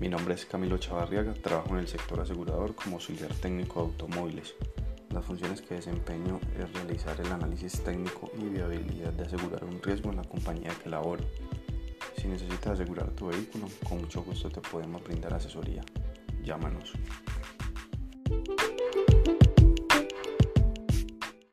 Mi nombre es Camilo Chavarriaga, trabajo en el sector asegurador como auxiliar técnico de automóviles. Las funciones que desempeño es realizar el análisis técnico y viabilidad de asegurar un riesgo en la compañía que laboro. Si necesitas asegurar tu vehículo, con mucho gusto te podemos brindar asesoría. Llámanos.